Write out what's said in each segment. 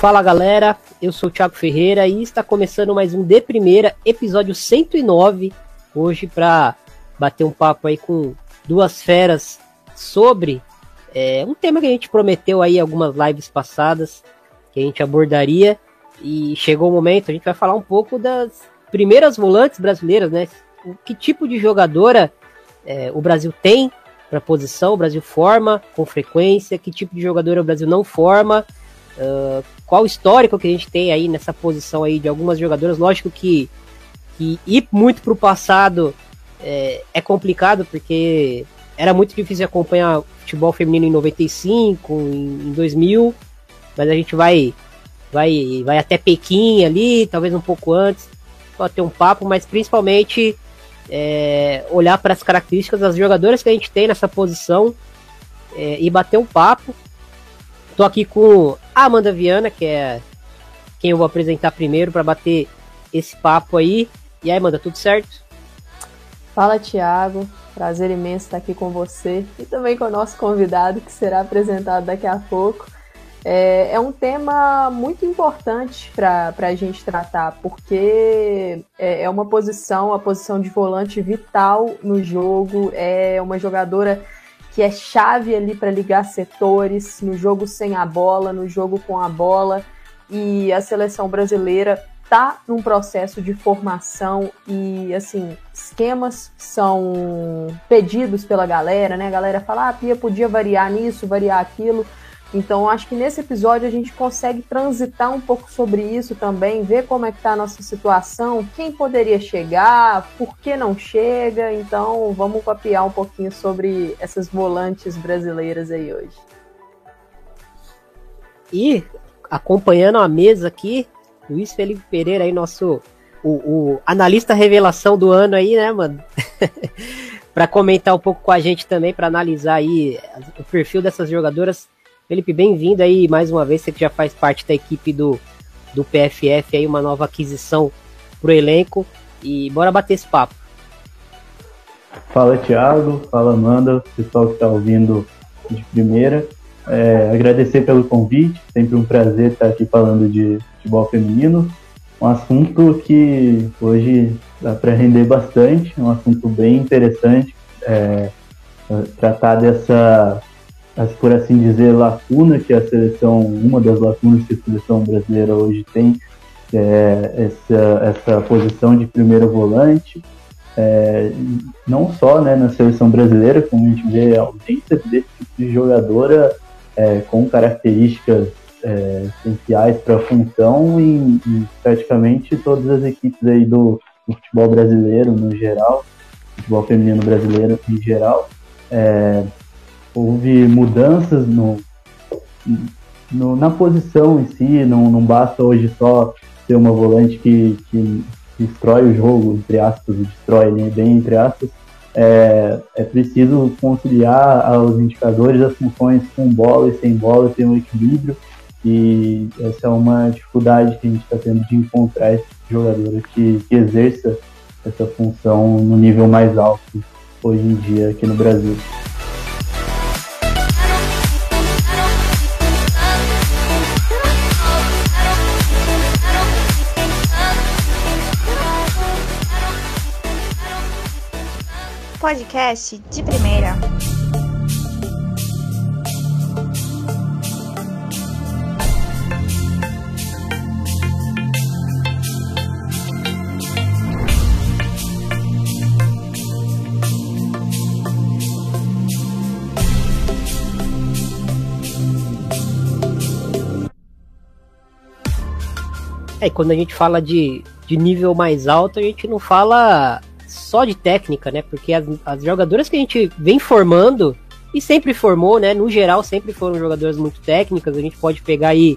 Fala galera, eu sou o Thiago Ferreira e está começando mais um De Primeira, episódio 109, hoje para bater um papo aí com duas feras sobre é, um tema que a gente prometeu aí algumas lives passadas, que a gente abordaria e chegou o momento, a gente vai falar um pouco das primeiras volantes brasileiras, né? O que tipo de jogadora é, o Brasil tem para posição, o Brasil forma com frequência, que tipo de jogadora o Brasil não forma, Uh, qual o histórico que a gente tem aí nessa posição aí de algumas jogadoras. Lógico que, que ir muito para o passado é, é, complicado, porque era muito difícil acompanhar futebol feminino em 95, em, em 2000, mas a gente vai, vai, vai até Pequim ali, talvez um pouco antes, para ter um papo, mas principalmente é, olhar para as características das jogadoras que a gente tem nessa posição é, e bater um papo. Tô aqui com a Amanda Viana, que é quem eu vou apresentar primeiro para bater esse papo aí. E aí, Amanda, tudo certo? Fala, Thiago. Prazer imenso estar aqui com você e também com o nosso convidado, que será apresentado daqui a pouco. É, é um tema muito importante para a gente tratar, porque é, é uma posição, a posição de volante vital no jogo, é uma jogadora que é chave ali para ligar setores no jogo sem a bola, no jogo com a bola. E a seleção brasileira está num processo de formação e assim, esquemas são pedidos pela galera, né? A galera fala: "Ah, Pia podia variar nisso, variar aquilo". Então, acho que nesse episódio a gente consegue transitar um pouco sobre isso também, ver como é que está a nossa situação, quem poderia chegar, por que não chega. Então, vamos papiar um pouquinho sobre essas volantes brasileiras aí hoje. E acompanhando a mesa aqui, Luiz Felipe Pereira aí, nosso o, o analista revelação do ano aí, né, mano? para comentar um pouco com a gente também, para analisar aí o perfil dessas jogadoras Felipe, bem-vindo aí mais uma vez, você que já faz parte da equipe do, do PFF, aí uma nova aquisição pro elenco e bora bater esse papo. Fala Thiago, fala Amanda, pessoal que está ouvindo de primeira. É, agradecer pelo convite, sempre um prazer estar aqui falando de futebol feminino. Um assunto que hoje dá para render bastante, um assunto bem interessante. É, tratar dessa por assim dizer, lacuna que a seleção, uma das lacunas que a seleção brasileira hoje tem, é essa, essa posição de primeiro volante, é, não só né, na seleção brasileira, como a gente vê a ausência desse tipo de jogadora é, com características é, essenciais para a função em, em, praticamente todas as equipes aí do, do, futebol brasileiro no geral, futebol feminino brasileiro em geral. É, houve mudanças no, no, na posição em si, não, não basta hoje só ser uma volante que, que destrói o jogo, entre aspas, destrói né, bem entre aspas, é, é preciso conciliar os indicadores, as funções com bola e sem bola, ter um equilíbrio, e essa é uma dificuldade que a gente está tendo de encontrar esse jogador que, que exerça essa função no nível mais alto hoje em dia aqui no Brasil. Podcast de primeira. É, quando a gente fala de, de nível mais alto, a gente não fala só de técnica, né? Porque as, as jogadoras que a gente vem formando e sempre formou, né? No geral, sempre foram jogadoras muito técnicas. A gente pode pegar aí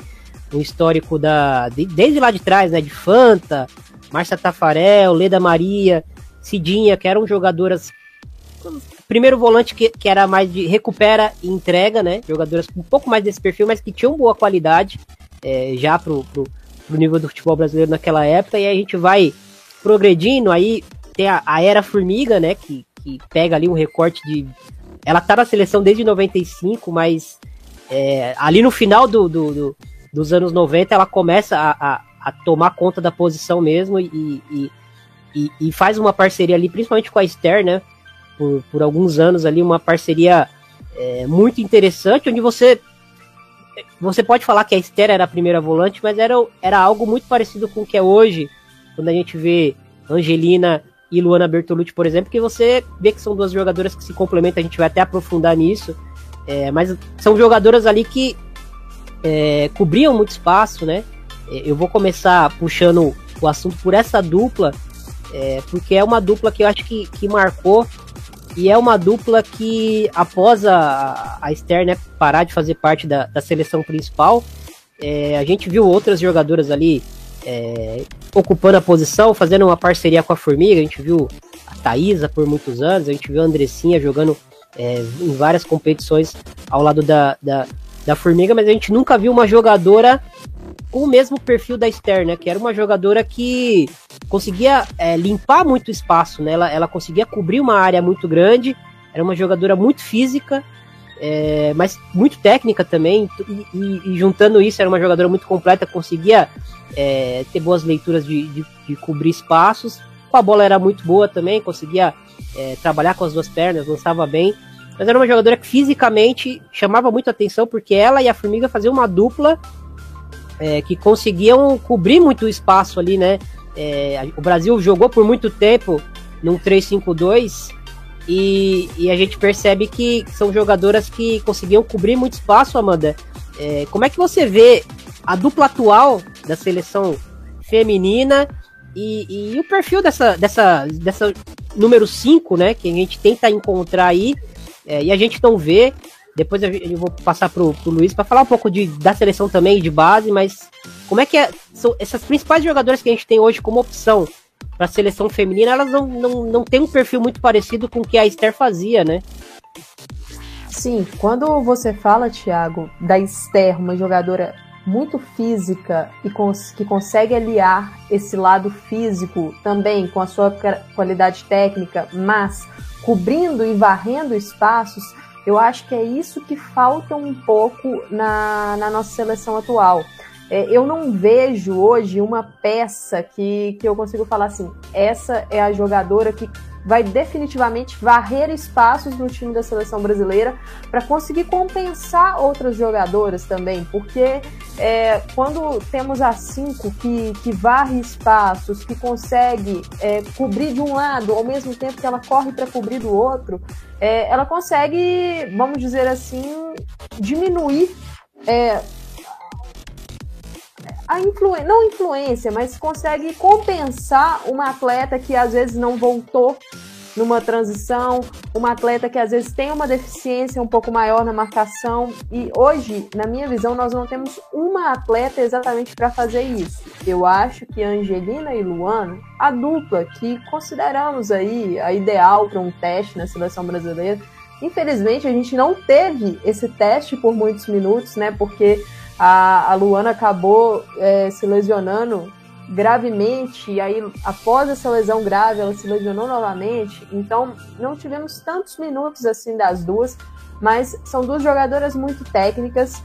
um histórico da de, desde lá de trás, né? De Fanta, Márcia Tafarel, Leda Maria, Cidinha, que eram jogadoras. Primeiro volante que, que era mais de recupera e entrega, né? Jogadoras com um pouco mais desse perfil, mas que tinham boa qualidade é, já pro, pro, pro, nível do futebol brasileiro naquela época. E aí a gente vai progredindo, aí tem a, a Era Formiga, né? Que, que pega ali um recorte de. Ela tá na seleção desde 95, mas é, ali no final do, do, do, dos anos 90 ela começa a, a, a tomar conta da posição mesmo e, e, e, e, faz uma parceria ali, principalmente com a Esther, né? Por, por alguns anos ali, uma parceria é, muito interessante, onde você você pode falar que a Esther era a primeira volante, mas era, era algo muito parecido com o que é hoje, quando a gente vê Angelina e Luana Bertolucci, por exemplo, que você vê que são duas jogadoras que se complementam, a gente vai até aprofundar nisso, é, mas são jogadoras ali que é, cobriam muito espaço, né? É, eu vou começar puxando o assunto por essa dupla, é, porque é uma dupla que eu acho que, que marcou e é uma dupla que, após a, a Esther né, parar de fazer parte da, da seleção principal, é, a gente viu outras jogadoras ali é, ocupando a posição, fazendo uma parceria com a Formiga. A gente viu a Thaisa por muitos anos, a gente viu a Andressinha jogando é, em várias competições ao lado da, da, da Formiga, mas a gente nunca viu uma jogadora com o mesmo perfil da Esther, né? Que era uma jogadora que conseguia é, limpar muito espaço, né? Ela, ela conseguia cobrir uma área muito grande, era uma jogadora muito física, é, mas muito técnica também, e, e, e, juntando isso, era uma jogadora muito completa, conseguia é, ter boas leituras de, de, de, cobrir espaços. Com a bola era muito boa também, conseguia é, trabalhar com as duas pernas, lançava bem. Mas era uma jogadora que fisicamente chamava muito atenção, porque ela e a Formiga faziam uma dupla é, que conseguiam cobrir muito espaço ali, né? É, o Brasil jogou por muito tempo num 3-5-2 e, e, a gente percebe que são jogadoras que conseguiam cobrir muito espaço, Amanda. É, como é que você vê a dupla atual da seleção feminina e, e o perfil dessa, dessa, dessa número 5, né? Que a gente tenta encontrar aí é, e a gente não vê. Depois eu, eu vou passar pro, pro Luiz para falar um pouco de, da seleção também, de base, mas como é que é, são essas principais jogadoras que a gente tem hoje como opção para a seleção feminina, elas não, não, não têm um perfil muito parecido com o que a Esther fazia, né? Sim, quando você fala, Thiago, da Esther, uma jogadora muito física e cons que consegue aliar esse lado físico também com a sua qualidade técnica, mas cobrindo e varrendo espaços, eu acho que é isso que falta um pouco na, na nossa seleção atual. É, eu não vejo hoje uma peça que, que eu consigo falar assim: essa é a jogadora que vai definitivamente varrer espaços no time da seleção brasileira para conseguir compensar outras jogadoras também, porque é, quando temos a cinco que, que varre espaços, que consegue é, cobrir de um lado ao mesmo tempo que ela corre para cobrir do outro, é, ela consegue, vamos dizer assim, diminuir é, a não influência, mas consegue compensar uma atleta que às vezes não voltou numa transição, uma atleta que às vezes tem uma deficiência um pouco maior na marcação. E hoje, na minha visão, nós não temos uma atleta exatamente para fazer isso. Eu acho que Angelina e Luana, a dupla que consideramos aí a ideal para um teste na seleção brasileira, infelizmente a gente não teve esse teste por muitos minutos, né? Porque a, a Luana acabou é, se lesionando gravemente, e aí após essa lesão grave ela se lesionou novamente, então não tivemos tantos minutos assim das duas, mas são duas jogadoras muito técnicas,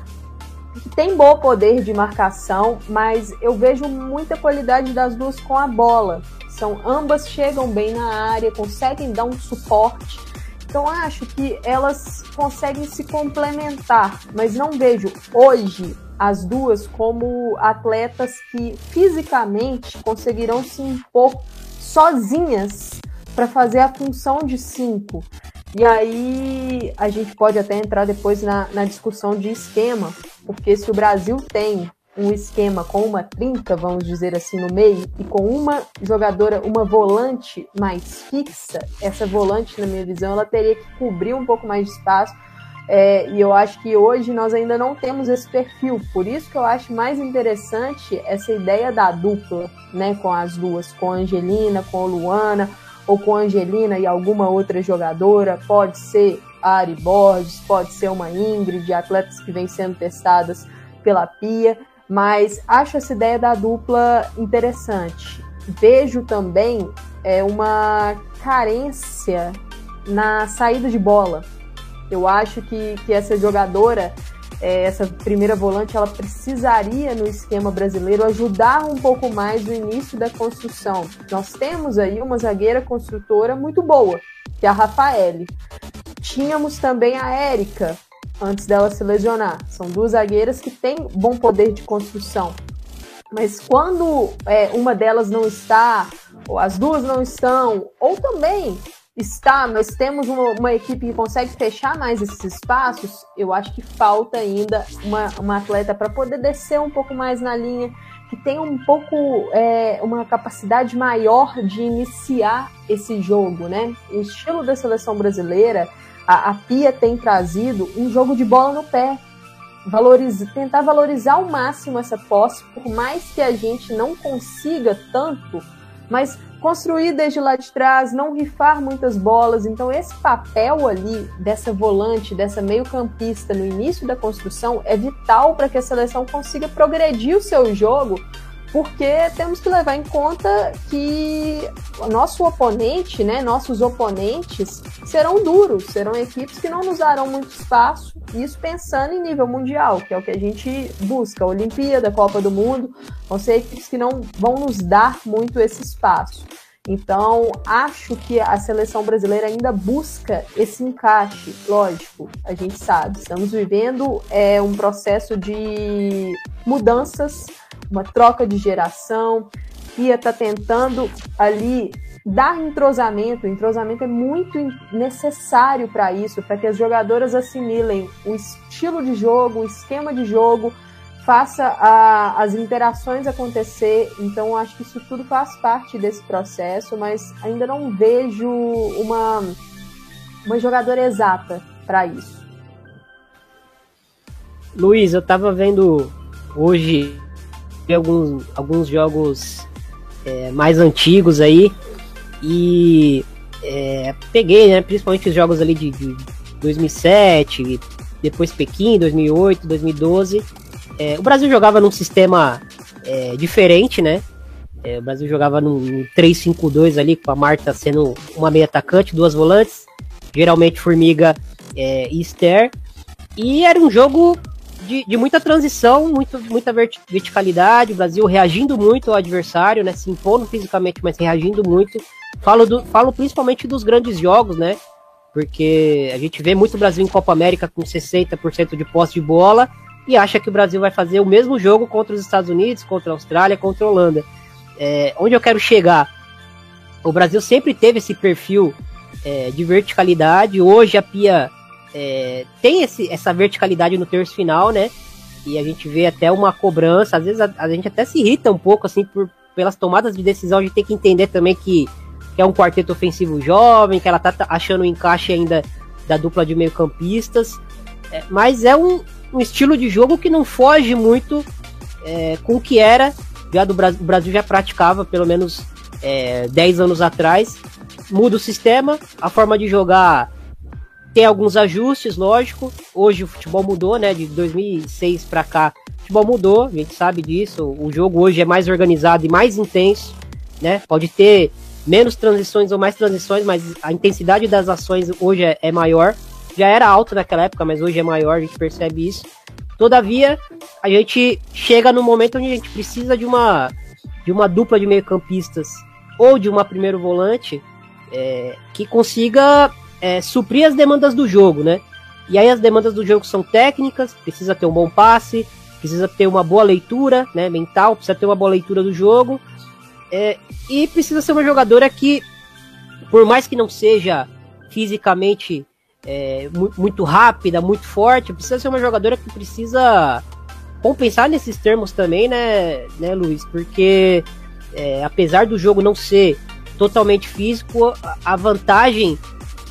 que têm bom poder de marcação, mas eu vejo muita qualidade das duas com a bola. São ambas chegam bem na área, conseguem dar um suporte. Então acho que elas conseguem se complementar, mas não vejo hoje as duas como atletas que fisicamente conseguirão se impor sozinhas para fazer a função de cinco. E aí a gente pode até entrar depois na, na discussão de esquema, porque se o Brasil tem um esquema com uma trinca, vamos dizer assim, no meio, e com uma jogadora, uma volante mais fixa, essa volante, na minha visão, ela teria que cobrir um pouco mais de espaço é, e eu acho que hoje nós ainda não temos esse perfil. Por isso que eu acho mais interessante essa ideia da dupla, né? Com as duas, com a Angelina, com a Luana, ou com a Angelina e alguma outra jogadora, pode ser a Ari Borges, pode ser uma Ingrid, atletas que vêm sendo testadas pela Pia, mas acho essa ideia da dupla interessante. Vejo também é, uma carência na saída de bola. Eu acho que, que essa jogadora é, essa primeira volante ela precisaria no esquema brasileiro ajudar um pouco mais no início da construção. Nós temos aí uma zagueira construtora muito boa, que é a Rafaele. Tínhamos também a Érica, antes dela se lesionar. São duas zagueiras que têm bom poder de construção. Mas quando é, uma delas não está, ou as duas não estão, ou também está, mas temos uma, uma, equipe que consegue fechar mais esses espaços, eu acho que falta ainda uma, uma atleta para poder descer um pouco mais na linha, que tenha um pouco é, uma capacidade maior de iniciar esse jogo, né? O estilo da seleção brasileira, a, a Pia tem trazido um jogo de bola no pé. Tentar valorizar ao máximo essa posse, por mais que a gente não consiga tanto, mas construir desde lá de trás, não rifar muitas bolas. Então, esse papel ali dessa volante, dessa meio-campista no início da construção é vital para que a seleção consiga progredir o seu jogo, porque temos que levar em conta que nosso oponente, né, nossos oponentes serão duros, serão equipes que não nos darão muito espaço, isso pensando em nível mundial, que é o que a gente busca, Olimpíada, Copa do Mundo, vão ser equipes que não vão nos dar muito esse espaço. Então, acho que a seleção brasileira ainda busca esse encaixe. Lógico, a gente sabe, estamos vivendo é, um processo de mudanças, uma troca de geração. Pia está tentando ali dar entrosamento. O entrosamento é muito necessário para isso, para que as jogadoras assimilem o estilo de jogo, o esquema de jogo, faça a, as interações acontecer. Então, acho que isso tudo faz parte desse processo, mas ainda não vejo uma, uma jogadora exata para isso. Luiz, eu tava vendo hoje alguns, alguns jogos é, mais antigos aí e é, peguei, né, principalmente os jogos ali de, de 2007, depois Pequim, 2008, 2012 é, o Brasil jogava num sistema é, diferente, né? É, o Brasil jogava num 3-5-2 ali, com a Marta sendo uma meia atacante, duas volantes, geralmente Formiga é, e Esther. E era um jogo de, de, muita transição, muito, muita verticalidade, o Brasil reagindo muito ao adversário, né? Se impondo fisicamente, mas reagindo muito. Falo, do, falo principalmente dos grandes jogos, né? Porque a gente vê muito o Brasil em Copa América com 60% de posse de bola e acha que o Brasil vai fazer o mesmo jogo contra os Estados Unidos, contra a Austrália, contra a Holanda. É, onde eu quero chegar? O Brasil sempre teve esse perfil é, de verticalidade. Hoje a Pia é, tem esse, essa verticalidade no terço final, né? E a gente vê até uma cobrança. Às vezes a, a gente até se irrita um pouco assim por, pelas tomadas de decisão. A gente tem que entender também que, que é um quarteto ofensivo jovem, que ela tá achando o encaixe ainda da dupla de meio-campistas. É, mas é um, um estilo de jogo que não foge muito é, com o que era, já do Brasil, o Brasil já praticava pelo menos é, 10 anos atrás. Muda o sistema, a forma de jogar tem alguns ajustes, lógico. Hoje o futebol mudou, né? De 2006 para cá, o futebol mudou, a gente sabe disso. O jogo hoje é mais organizado e mais intenso, né? Pode ter menos transições ou mais transições, mas a intensidade das ações hoje é, é maior já era alto naquela época, mas hoje é maior, a gente percebe isso. Todavia, a gente chega no momento onde a gente precisa de uma, de uma dupla de meio-campistas ou de uma primeiro volante é, que consiga é, suprir as demandas do jogo, né? E aí as demandas do jogo são técnicas, precisa ter um bom passe, precisa ter uma boa leitura né, mental, precisa ter uma boa leitura do jogo. É, e precisa ser uma jogadora que, por mais que não seja fisicamente é, muito rápida, muito forte, precisa ser uma jogadora que precisa compensar nesses termos também, né, né Luiz? Porque é, apesar do jogo não ser totalmente físico, a vantagem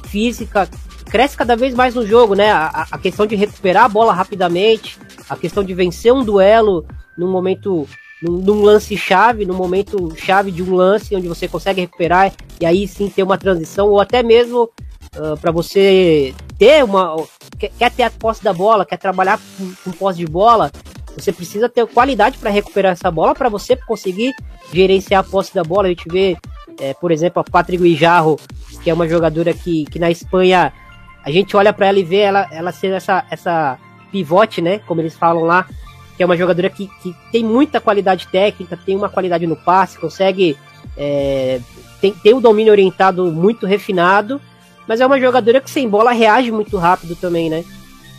física cresce cada vez mais no jogo, né? A, a, questão de recuperar a bola rapidamente, a questão de vencer um duelo num momento num, num lance chave, no momento chave de um lance onde você consegue recuperar e aí sim ter uma transição, ou até mesmo uh, para você ter uma. Quer, quer, ter a posse da bola, quer trabalhar com, com posse de bola, você precisa ter qualidade para recuperar essa bola para você conseguir gerenciar a posse da bola. A gente vê, é, por exemplo, a Patrick Guijarro, que é uma jogadora que, que na Espanha a gente olha para ela e vê ela, ela ser essa, essa pivote, né? Como eles falam lá, que é uma jogadora que, que tem muita qualidade técnica, tem uma qualidade no passe, consegue. É, tem, tem um domínio orientado muito refinado, mas é uma jogadora que sem bola reage muito rápido também, né?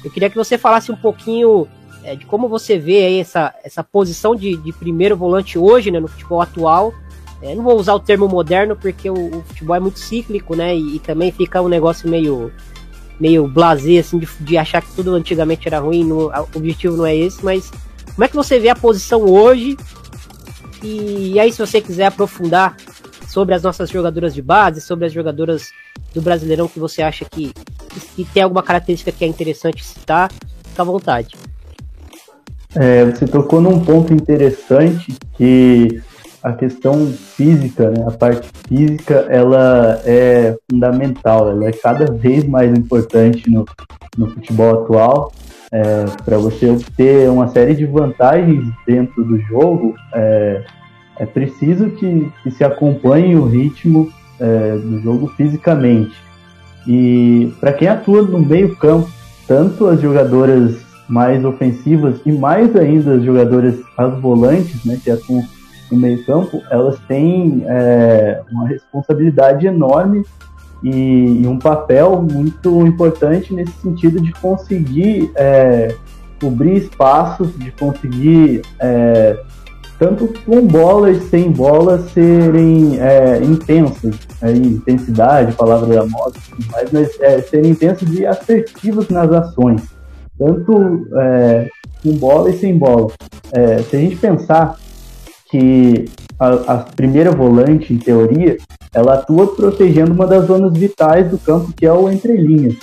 Eu queria que você falasse um pouquinho é, de como você vê aí essa, essa posição de, de primeiro volante hoje, né, no futebol atual. É, não vou usar o termo moderno porque o, o futebol é muito cíclico, né? E, e, também fica um negócio meio meio blasé, assim, de, de achar que tudo antigamente era ruim. O objetivo não é esse, mas como é que você vê a posição hoje? E, e aí, se você quiser aprofundar sobre as nossas jogadoras de base, sobre as jogadoras do Brasileirão que você acha que, que, tem alguma característica que é interessante citar, fica à vontade. É, você tocou num ponto interessante que a questão física, né, a parte física, ela é fundamental, ela é cada vez mais importante no, no futebol atual é, para você obter uma série de vantagens dentro do jogo, é, é preciso que, que, se acompanhe o ritmo é, do jogo fisicamente. E para quem atua no meio campo, tanto as jogadoras mais ofensivas e mais ainda as jogadoras as volantes, né, que atuam no meio campo, elas têm é, uma responsabilidade enorme e, e, um papel muito importante nesse sentido de conseguir é, cobrir espaços, de conseguir é, tanto com bolas sem bolas serem é, intensas, aí, intensidade, palavra da moda, mas, é, serem intensas e assertivas nas ações, tanto é, com bola e sem bola. É, se a gente pensar que a, a primeira volante, em teoria, ela atua protegendo uma das zonas vitais do campo, que é o entrelinhas.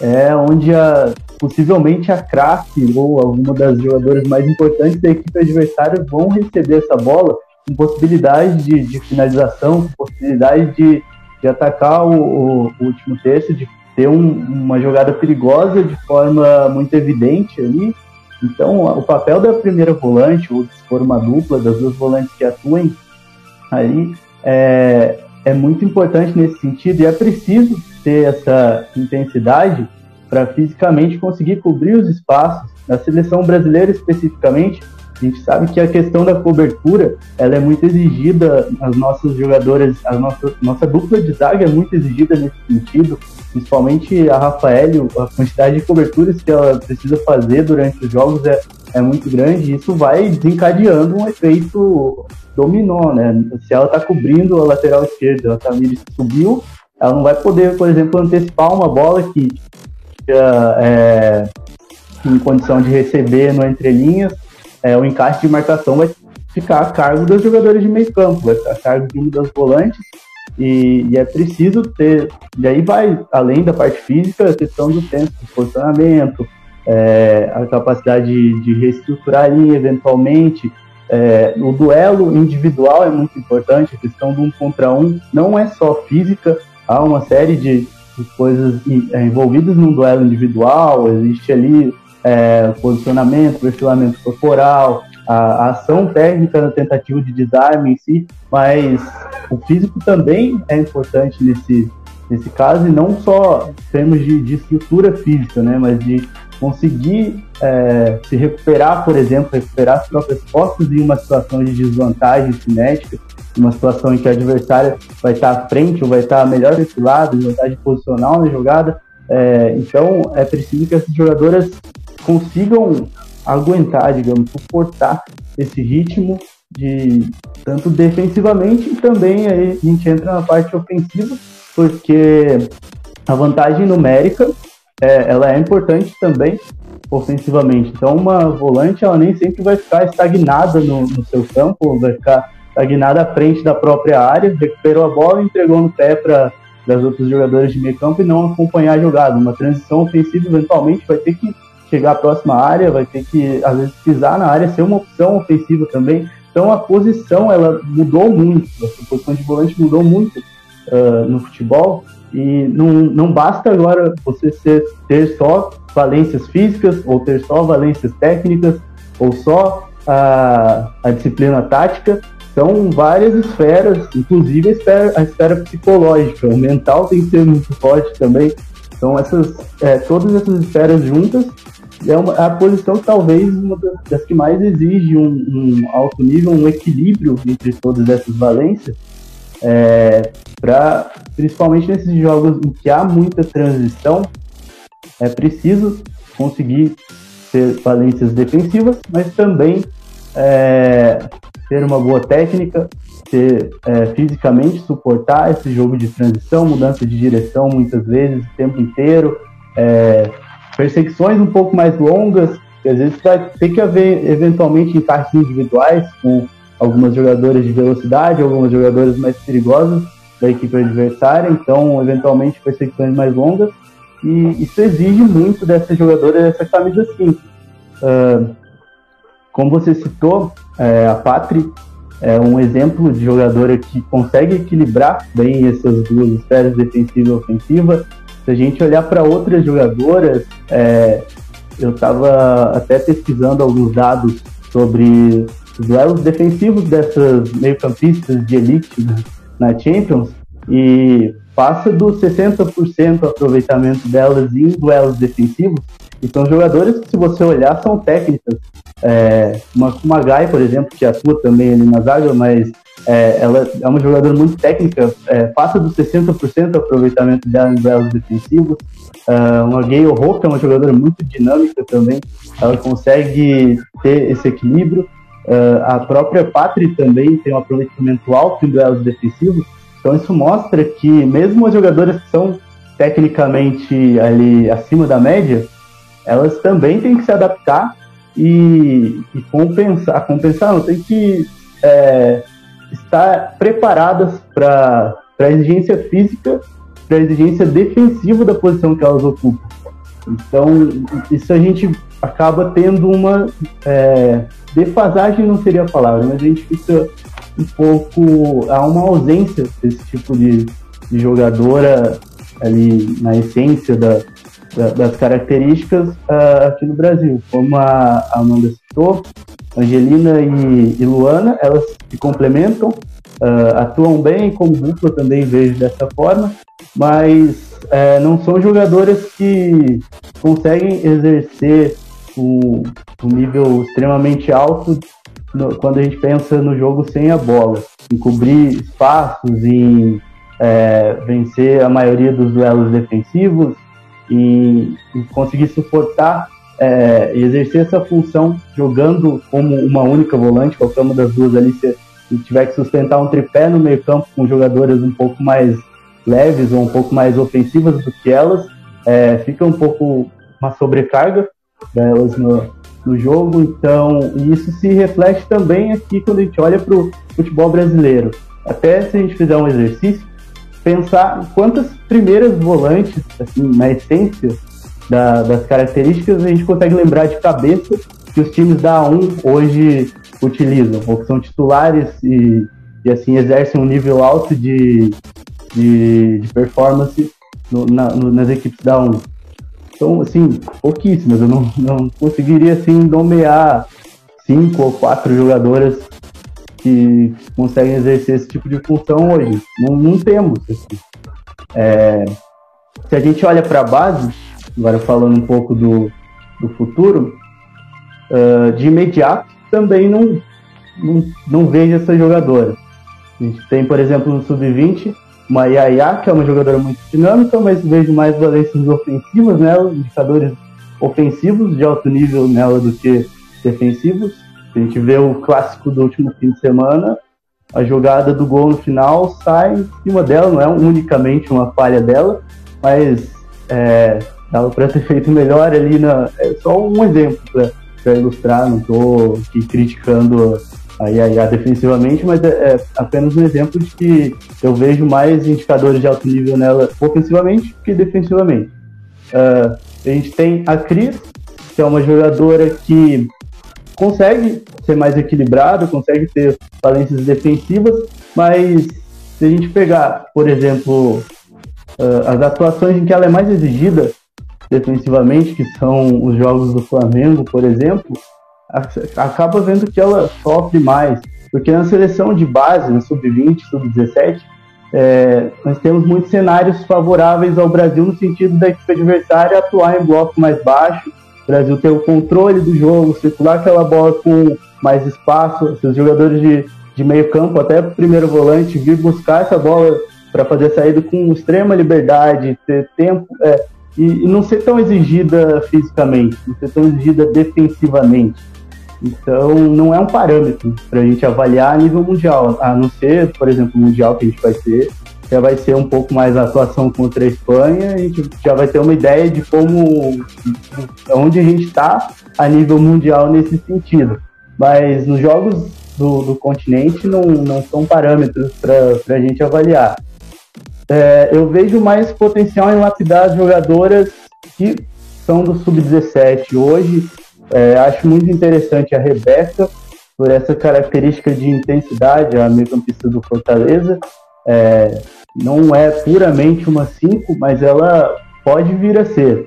É onde a, possivelmente a craque ou alguma das jogadoras mais importantes da equipe adversária vão receber essa bola com possibilidade de, de finalização, com possibilidade de, de atacar o, o, o último terço, de ter um, uma jogada perigosa de forma muito evidente ali. Então, o papel da primeira volante, ou se for uma dupla das duas volantes que atuem ali, é, é muito importante nesse sentido e é preciso ter essa intensidade para fisicamente conseguir cobrir os espaços. Na seleção brasileira especificamente, a gente sabe que a questão da cobertura ela é muito exigida, as nossas jogadoras, a nossa, nossa dupla de zaga é muito exigida nesse sentido, principalmente a Rafael, a quantidade de coberturas que ela precisa fazer durante os jogos é, é muito grande, isso vai desencadeando um efeito dominó, né? Se ela está cobrindo a lateral esquerda, a Tamires subiu, ela não vai poder, por exemplo, antecipar uma bola que é, em condição de receber no entrelinhas, é, o encaixe de marcação vai ficar a cargo dos jogadores de meio campo, vai ficar a cargo de um das volantes, e, e, é preciso ter, e aí vai, além da parte física, a questão do tempo, do posicionamento, é, a capacidade de, de reestruturar a linha eventualmente, é, o duelo individual é muito importante, a questão do um contra um não é só física, há uma série de coisas é, envolvidas num duelo individual, existe ali é, posicionamento, perfilamento corporal, a, a, ação técnica na tentativa de desarme em si, mas o físico também é importante nesse, nesse caso, e não só em termos de, de estrutura física, né, mas de conseguir é, se recuperar, por exemplo, recuperar as próprias costas em uma situação de desvantagem cinética, uma situação em que o adversário vai estar à frente ou vai estar melhor lado, desvantagem posicional na jogada. É, então, é preciso que essas jogadoras consigam aguentar, digamos, suportar esse ritmo de tanto defensivamente e também aí a gente entra na parte ofensiva, porque a vantagem numérica é, ela é importante também ofensivamente. Então, uma volante, ela nem sempre vai ficar estagnada no, no seu campo, vai ficar estagnada à frente da própria área, recuperou a bola e entregou no pé para das outros jogadores de meio campo e não acompanhar a jogada. Uma transição ofensiva, eventualmente, vai ter que chegar à próxima área, vai ter que, às vezes, pisar na área, ser uma opção ofensiva também. Então a posição ela mudou muito, a posição de volante mudou muito uh, no futebol e não, não basta agora você ser, ter só valências físicas ou ter só valências técnicas ou só a, a disciplina tática. São várias esferas, inclusive a esfera, a esfera psicológica, o mental tem que ser muito forte também. Então essas, é, todas essas esferas juntas é uma, a posição talvez uma das que mais exige um, um alto nível, um equilíbrio entre todas essas valências, é, para principalmente nesses jogos em que há muita transição, é preciso conseguir ter valências defensivas, mas também é, ter uma boa técnica, ter é, fisicamente suportar esse jogo de transição, mudança de direção muitas vezes o tempo inteiro, é, perseguições um pouco mais longas, que às vezes vai ter que haver eventualmente encaixes individuais com algumas jogadoras de velocidade, algumas jogadoras mais perigosas da equipe adversária, então eventualmente perseguições mais longas, e isso exige muito dessa jogadora dessa camisa 5. Uh, como você citou, é, a Patri é um exemplo de jogadora que consegue equilibrar bem essas duas esferas defensiva e ofensiva, se a gente olhar para outras jogadoras, é, eu estava até pesquisando alguns dados sobre os duelos defensivos dessas meio-campistas de elite na Champions e passa dos 60% o aproveitamento delas em duelos defensivos. E são jogadoras que, se você olhar, são técnicas. É, uma, uma Gai, por exemplo, que atua também ali na zaga, mas é, ela é uma jogadora muito técnica, é, passa dos 60% o aproveitamento dela em duelos defensivos. Uh, uma Gale Hope é uma jogadora muito dinâmica também, ela consegue ter esse equilíbrio. Uh, a própria Patri também tem um aproveitamento alto em duelos defensivos, então isso mostra que mesmo as jogadoras que são tecnicamente ali acima da média, elas também têm que se adaptar e, e compensar, compensar não, tem que é, estar preparadas para a exigência física, para a exigência defensiva da posição que elas ocupam. Então, isso a gente acaba tendo uma é, defasagem, não seria a palavra, mas a gente fica um pouco. há uma ausência desse tipo de, de jogadora ali na essência da, da, das características uh, aqui no Brasil. Como a Amanda citou, Angelina e, e Luana, elas se complementam, uh, atuam bem, como dupla também vejo dessa forma, mas uh, não são jogadoras que conseguem exercer um, um nível extremamente alto no, quando a gente pensa no jogo sem a bola, em cobrir espaços, em é, vencer a maioria dos duelos defensivos e, e conseguir suportar é, exercer essa função jogando como uma única volante, qualquer uma das duas ali, se, se tiver que sustentar um tripé no meio campo com jogadoras um pouco mais leves ou um pouco mais ofensivas do que elas, é, fica um pouco uma sobrecarga delas no, no jogo, então isso se reflete também aqui quando a gente olha para o futebol brasileiro. Até se a gente fizer um exercício, pensar quantas primeiras volantes, assim, na essência, da, das características, a gente consegue lembrar de cabeça que os times da A1 hoje utilizam, ou que são titulares e, e assim exercem um nível alto de, de, de performance no, na, no, nas equipes da A1. Então, assim, pouquíssimas. Eu não, não conseguiria assim nomear cinco ou quatro jogadoras que conseguem exercer esse tipo de função hoje. Não, não temos. Assim. É, se a gente olha para a base, agora falando um pouco do, do futuro, uh, de imediato também não, não, não vejo essa jogadora. A gente tem, por exemplo, no Sub-20, uma Yaya, que é uma jogadora muito dinâmica, mas vejo mais valências ofensivas nela, indicadores ofensivos de alto nível nela do que defensivos. A gente vê o clássico do último fim de semana, a jogada do gol no final sai em cima dela, não é unicamente uma falha dela, mas é, Dava para ter feito melhor ali na. É só um exemplo para ilustrar, não estou criticando a Yaya defensivamente, mas é, é, apenas um exemplo de que eu vejo mais indicadores de alto nível nela ofensivamente que defensivamente. Uh, a gente tem a Cris, que é uma jogadora que consegue ser mais equilibrado, consegue ter valências defensivas, mas se a gente pegar, por exemplo, uh, as atuações em que ela é mais exigida defensivamente, que são os jogos do Flamengo, por exemplo, acaba vendo que ela sofre mais. Porque na seleção de base, no sub-20, sub-17, é, nós temos muitos cenários favoráveis ao Brasil no sentido da equipe adversária atuar em bloco mais baixo, o Brasil ter o controle do jogo, circular aquela bola com mais espaço, seus jogadores de, de meio campo, até o primeiro volante, vir buscar essa bola para fazer saída com extrema liberdade, ter tempo, é, e, e não ser tão exigida fisicamente, não ser tão exigida defensivamente. Então, não é um parâmetro para a gente avaliar a nível mundial, a não ser, por exemplo, o mundial que a gente vai ter, já vai ser um pouco mais a atuação contra a Espanha, a gente já vai ter uma ideia de como, onde a gente está a nível mundial nesse sentido. Mas nos jogos do, do continente não, não são parâmetros para a gente avaliar. É, eu vejo mais potencial em lapidar as jogadoras que são do sub-17 hoje é, acho muito interessante a Rebeca, por essa característica de intensidade, a meio-campista do Fortaleza. É, não é puramente uma 5, mas ela pode vir a ser.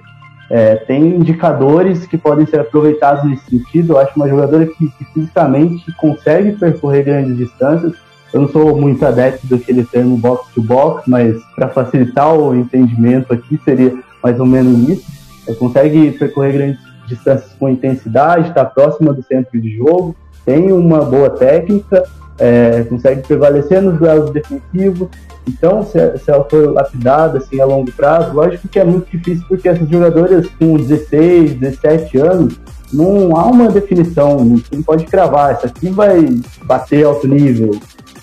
É, tem indicadores que podem ser aproveitados nesse sentido. Eu acho uma jogadora que, que, fisicamente consegue percorrer grandes distâncias. Eu não sou muito adepto daquele termo box to box, mas para facilitar o entendimento aqui seria mais ou menos isso. É, consegue percorrer grandes distâncias com intensidade, está próxima do centro de jogo, tem uma boa técnica, é, consegue prevalecer nos duelos defensivos. Então, se, se, ela for lapidada assim, a longo prazo, lógico que é muito difícil, porque essas jogadoras com 16, 17 anos, não há uma definição, não pode cravar, essa aqui vai bater alto nível.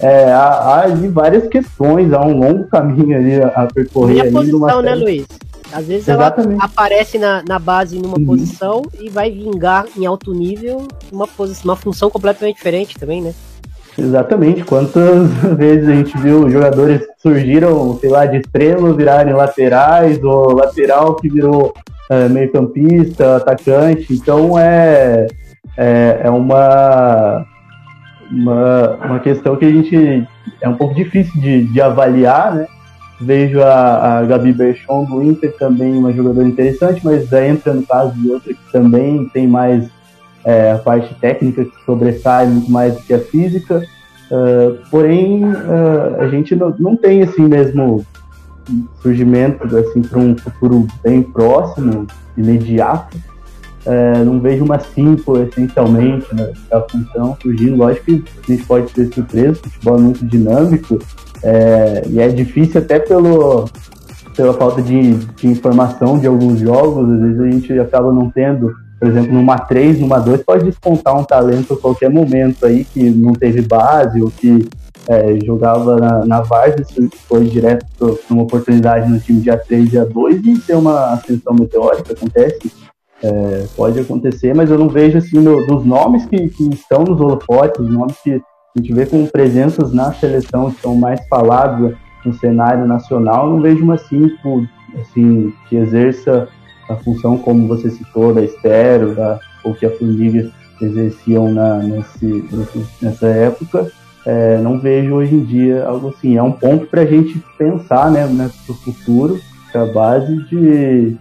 É, há, há ali várias questões, há um longo caminho ali a percorrer. E a posição, né, Luiz? Às vezes Exatamente. ela aparece na, na base numa uhum. posição e vai vingar em alto nível uma, posição, uma função completamente diferente também, né? Exatamente. Quantas vezes a gente viu jogadores surgiram, sei lá, de extremo virarem laterais, ou lateral que virou é, meio-campista, atacante. Então é, é, é uma, uma, uma questão que a gente é um pouco difícil de, de avaliar, né? Vejo a, a Gabi Berchon do Inter também uma jogadora interessante, mas entra no caso de outra que também tem mais é, a parte técnica que sobressai muito mais do que a física. Uh, porém, uh, a gente não, não tem assim mesmo surgimento assim para um futuro bem próximo, imediato. Uh, não vejo uma 5 essencialmente né, da função surgindo. Lógico que a gente pode ser surpreso, futebol é muito dinâmico, é, e é difícil até pelo, pela falta de, de, informação de alguns jogos, às vezes a gente acaba não tendo, por exemplo, numa 3, numa 2, pode despontar um talento a qualquer momento aí que não teve base ou que é, jogava na, na Várzea, foi direto para uma oportunidade no time de A3 e A2 e ter uma ascensão meteórica, acontece. É, pode acontecer, mas eu não vejo assim no, dos nomes que, que estão nos holofotes, os nomes que a gente vê com presenças na seleção que são mais faladas no cenário nacional, não vejo uma cinco assim, que exerça a função como você citou da Estero, da, ou que a Formiga exerciam na, nesse, nessa época, é, não vejo hoje em dia algo assim. É um ponto para a gente pensar né, né, para o futuro, para a base de.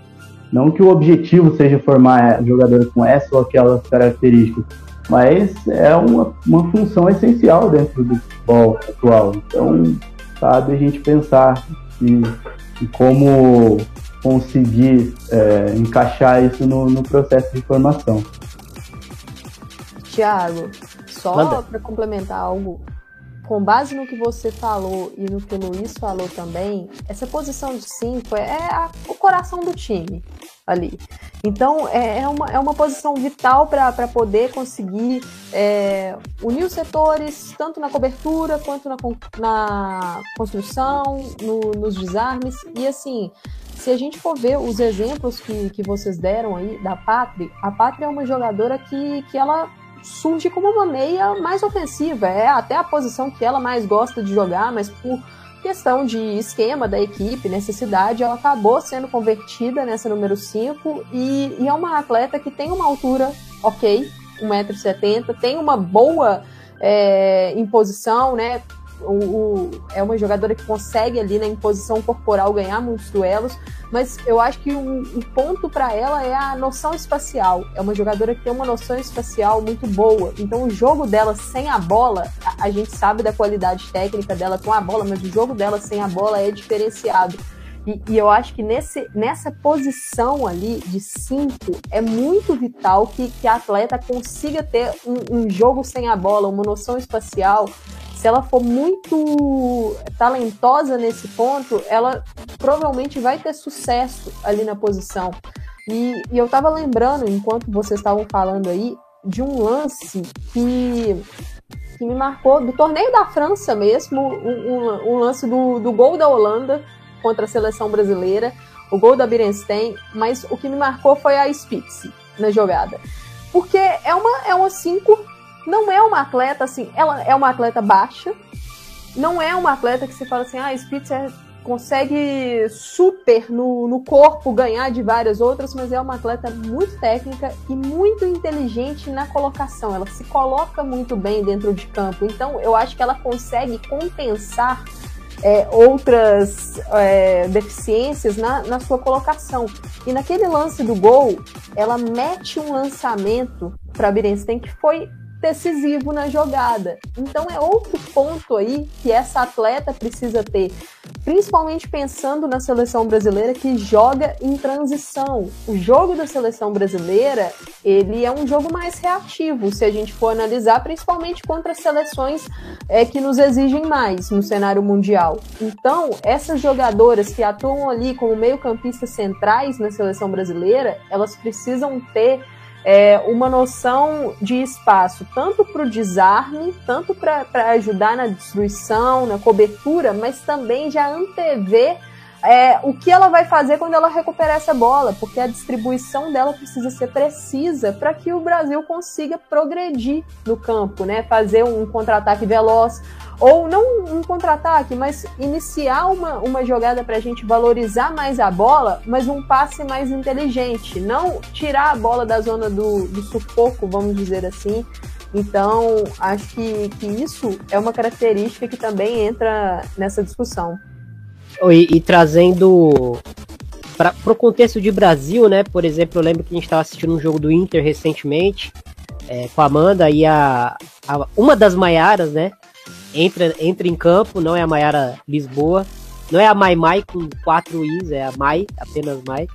Não que o objetivo seja formar jogadores com essa ou aquelas características, mas é uma, uma função essencial dentro do futebol atual. Então, sabe a gente pensar em, em como conseguir é, encaixar isso no, no, processo de formação. Tiago, só para complementar algo com base no que você falou e no que o Luiz falou também, essa posição de 5 é a, o coração do time ali. Então, é, é uma, é uma posição vital para poder conseguir é, unir os setores, tanto na cobertura quanto na, na construção, no, nos desarmes. E assim, se a gente for ver os exemplos que, que vocês deram aí da Pátria, a Pátria é uma jogadora que, que ela surge como uma meia mais ofensiva. É até a posição que ela mais gosta de jogar, mas por questão de esquema da equipe, necessidade, ela acabou sendo convertida nessa número 5 e, e, é uma atleta que tem uma altura ok, 1,70m, tem uma boa é, imposição, né? O, o, é uma jogadora que consegue ali na imposição corporal ganhar muitos duelos, mas eu acho que um ponto para ela é a noção espacial. É uma jogadora que tem uma noção espacial muito boa. Então o jogo dela sem a bola, a, a gente sabe da qualidade técnica dela com a bola, mas o jogo dela sem a bola é diferenciado. E, e, eu acho que nesse, nessa posição ali de cinco é muito vital que, que a atleta consiga ter um, um jogo sem a bola, uma noção espacial se ela for muito talentosa nesse ponto, ela provavelmente vai ter sucesso ali na posição. E, e eu estava lembrando, enquanto vocês estavam falando aí, de um lance que, que me marcou, do torneio da França mesmo, um, um, um lance do, do gol da Holanda contra a seleção brasileira, o gol da Birenstein, mas o que me marcou foi a Spitz na jogada. Porque é uma, é uma cinco não é uma atleta assim, ela é uma atleta baixa, não é uma atleta que se fala assim, ah, Spitzer consegue super no, no corpo ganhar de várias outras, mas é uma atleta muito técnica e muito inteligente na colocação. Ela se coloca muito bem dentro de campo. Então, eu acho que ela consegue compensar é, outras é, deficiências na, na sua colocação. E naquele lance do gol, ela mete um lançamento para Birenstein que foi decisivo na jogada. Então é outro ponto aí que essa atleta precisa ter, principalmente pensando na seleção brasileira que joga em transição. O jogo da seleção brasileira, ele é um jogo mais reativo, se a gente for analisar, principalmente contra seleções é, que nos exigem mais no cenário mundial. Então, essas jogadoras que atuam ali como meio-campistas centrais na seleção brasileira, elas precisam ter é, uma noção de espaço, tanto para o desarme, tanto para ajudar na destruição, na cobertura, mas também já antever é, o que ela vai fazer quando ela recuperar essa bola, porque a distribuição dela precisa ser precisa para que o Brasil consiga progredir no campo, né? Fazer um contra-ataque veloz, ou não um contra-ataque, mas iniciar uma, uma jogada para a gente valorizar mais a bola, mas um passe mais inteligente, não tirar a bola da zona do, do sufoco, vamos dizer assim. Então, acho que, que isso é uma característica que também entra nessa discussão. E, e trazendo para o contexto de Brasil, né? Por exemplo, eu lembro que a gente estava assistindo um jogo do Inter recentemente é, com a Amanda e a, a, uma das Maiaras, né? Entra, entra em campo, não é a Maiara Lisboa, não é a Mai Mai com quatro Is, é a Mai, apenas Mai.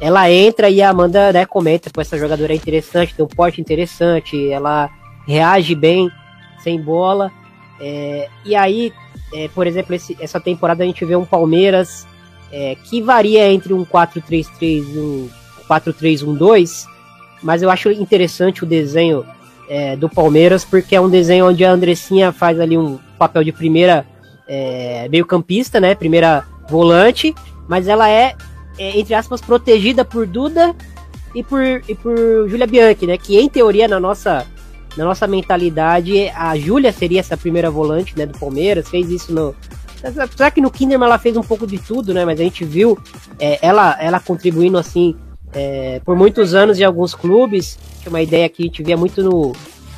Ela entra e a Amanda né, comenta com essa jogadora é interessante, tem um porte interessante, ela reage bem sem bola. É, e aí, é, por exemplo, esse, essa temporada a gente vê um Palmeiras é, que varia entre um 4-3-3 e um 4-3-1-2, mas eu acho interessante o desenho é, do Palmeiras, porque é um desenho onde a Andressinha faz ali um papel de primeira é, meio campista, né? Primeira volante, mas ela é, é, entre aspas, protegida por Duda e por, e por Júlia Bianchi, né? Que em teoria, na nossa, na nossa mentalidade, a Júlia seria essa primeira volante, né? Do Palmeiras, fez isso no. Apesar que no Kinderman ela fez um pouco de tudo, né? Mas a gente viu é, ela, ela contribuindo assim é, por muitos anos em alguns clubes. Tinha uma ideia que a gente via muito no,